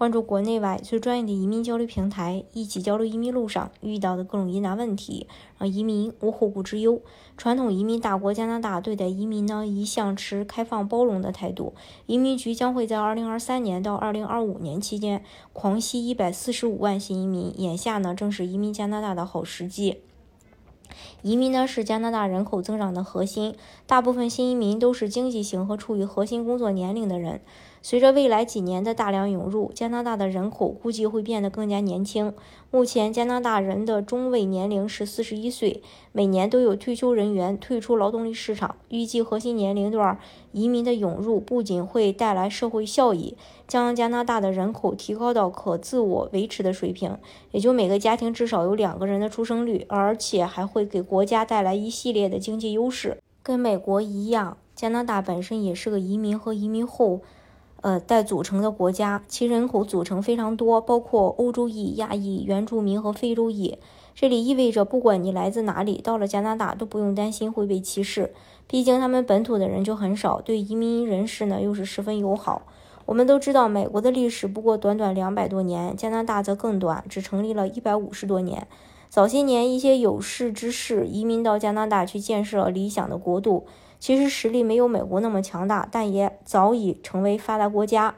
关注国内外最专业的移民交流平台，一起交流移民路上遇到的各种疑难问题，让移民无后顾之忧。传统移民大国加拿大对待移民呢，一向持开放包容的态度。移民局将会在二零二三年到二零二五年期间狂吸一百四十五万新移民，眼下呢正是移民加拿大的好时机。移民呢是加拿大人口增长的核心，大部分新移民都是经济型和处于核心工作年龄的人。随着未来几年的大量涌入，加拿大的人口估计会变得更加年轻。目前，加拿大人的中位年龄是四十一岁，每年都有退休人员退出劳动力市场。预计核心年龄段移民的涌入不仅会带来社会效益，将加拿大的人口提高到可自我维持的水平，也就每个家庭至少有两个人的出生率，而且还会给国家带来一系列的经济优势。跟美国一样，加拿大本身也是个移民和移民后。呃，待组成的国家，其人口组成非常多，包括欧洲裔、亚裔、原住民和非洲裔。这里意味着，不管你来自哪里，到了加拿大都不用担心会被歧视。毕竟他们本土的人就很少，对移民人士呢又是十分友好。我们都知道，美国的历史不过短短两百多年，加拿大则更短，只成立了一百五十多年。早些年，一些有识之士移民到加拿大去建设理想的国度。其实实力没有美国那么强大，但也早已成为发达国家。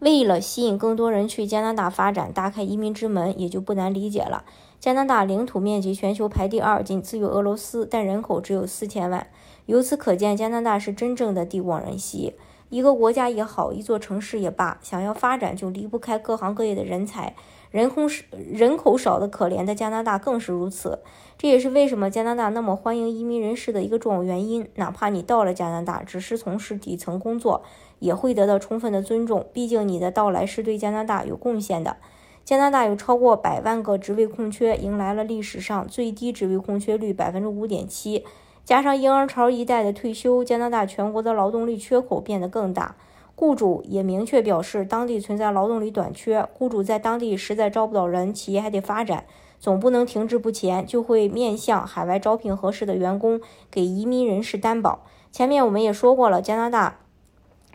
为了吸引更多人去加拿大发展，打开移民之门，也就不难理解了。加拿大领土面积全球排第二，仅次于俄罗斯，但人口只有四千万。由此可见，加拿大是真正的地广人稀。一个国家也好，一座城市也罢，想要发展，就离不开各行各业的人才。人口少、人口少的可怜的加拿大更是如此。这也是为什么加拿大那么欢迎移民人士的一个重要原因。哪怕你到了加拿大，只是从事底层工作，也会得到充分的尊重。毕竟你的到来是对加拿大有贡献的。加拿大有超过百万个职位空缺，迎来了历史上最低职位空缺率百分之五点七。加上婴儿潮一代的退休，加拿大全国的劳动力缺口变得更大。雇主也明确表示，当地存在劳动力短缺，雇主在当地实在招不到人，企业还得发展，总不能停滞不前，就会面向海外招聘合适的员工，给移民人士担保。前面我们也说过了，加拿大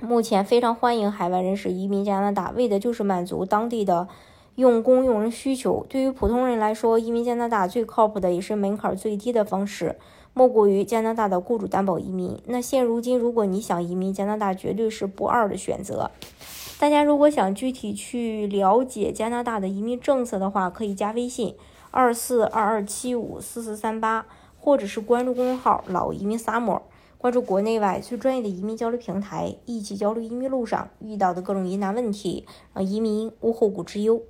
目前非常欢迎海外人士移民加拿大，为的就是满足当地的用工用人需求。对于普通人来说，移民加拿大最靠谱的也是门槛最低的方式。莫过于加拿大的雇主担保移民。那现如今，如果你想移民加拿大，绝对是不二的选择。大家如果想具体去了解加拿大的移民政策的话，可以加微信二四二二七五四四三八，或者是关注公众号“老移民 summer”，关注国内外最专业的移民交流平台，一起交流移民路上遇到的各种疑难问题，让移民无后顾之忧。